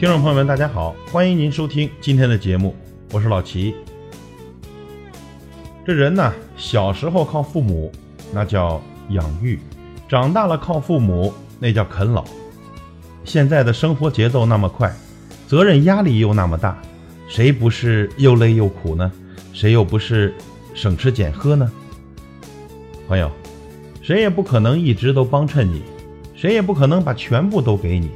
听众朋友们，大家好，欢迎您收听今天的节目，我是老齐。这人呢，小时候靠父母，那叫养育；长大了靠父母，那叫啃老。现在的生活节奏那么快，责任压力又那么大，谁不是又累又苦呢？谁又不是省吃俭喝呢？朋友，谁也不可能一直都帮衬你，谁也不可能把全部都给你。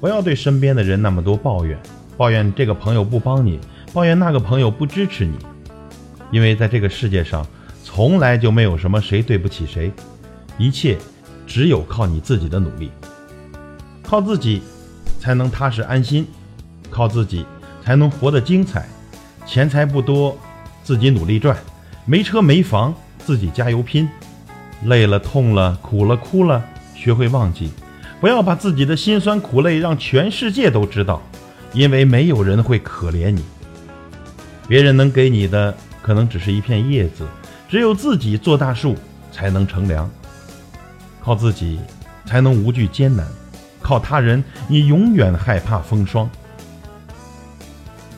不要对身边的人那么多抱怨，抱怨这个朋友不帮你，抱怨那个朋友不支持你，因为在这个世界上，从来就没有什么谁对不起谁，一切只有靠你自己的努力，靠自己才能踏实安心，靠自己才能活得精彩。钱财不多，自己努力赚；没车没房，自己加油拼。累了、痛了、苦了、哭了，学会忘记。不要把自己的辛酸苦累让全世界都知道，因为没有人会可怜你。别人能给你的可能只是一片叶子，只有自己做大树才能乘凉。靠自己才能无惧艰难，靠他人你永远害怕风霜。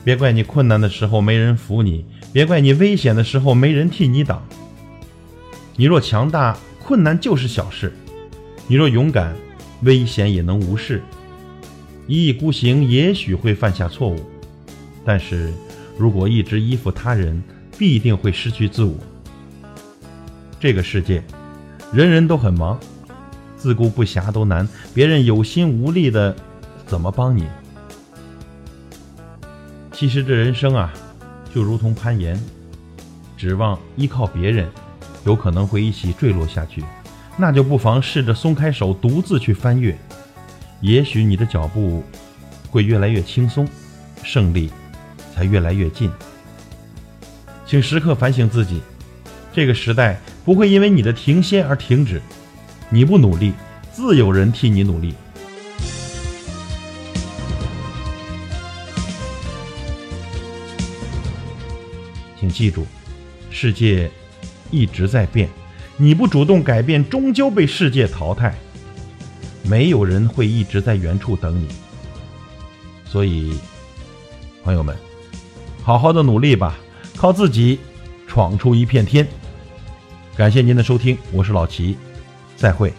别怪你困难的时候没人扶你，别怪你危险的时候没人替你挡。你若强大，困难就是小事；你若勇敢，危险也能无视，一意孤行也许会犯下错误，但是如果一直依附他人，必定会失去自我。这个世界，人人都很忙，自顾不暇都难，别人有心无力的，怎么帮你？其实这人生啊，就如同攀岩，指望依靠别人，有可能会一起坠落下去。那就不妨试着松开手，独自去翻越，也许你的脚步会越来越轻松，胜利才越来越近。请时刻反省自己，这个时代不会因为你的停歇而停止，你不努力，自有人替你努力。请记住，世界一直在变。你不主动改变，终究被世界淘汰。没有人会一直在原处等你，所以，朋友们，好好的努力吧，靠自己闯出一片天。感谢您的收听，我是老齐，再会。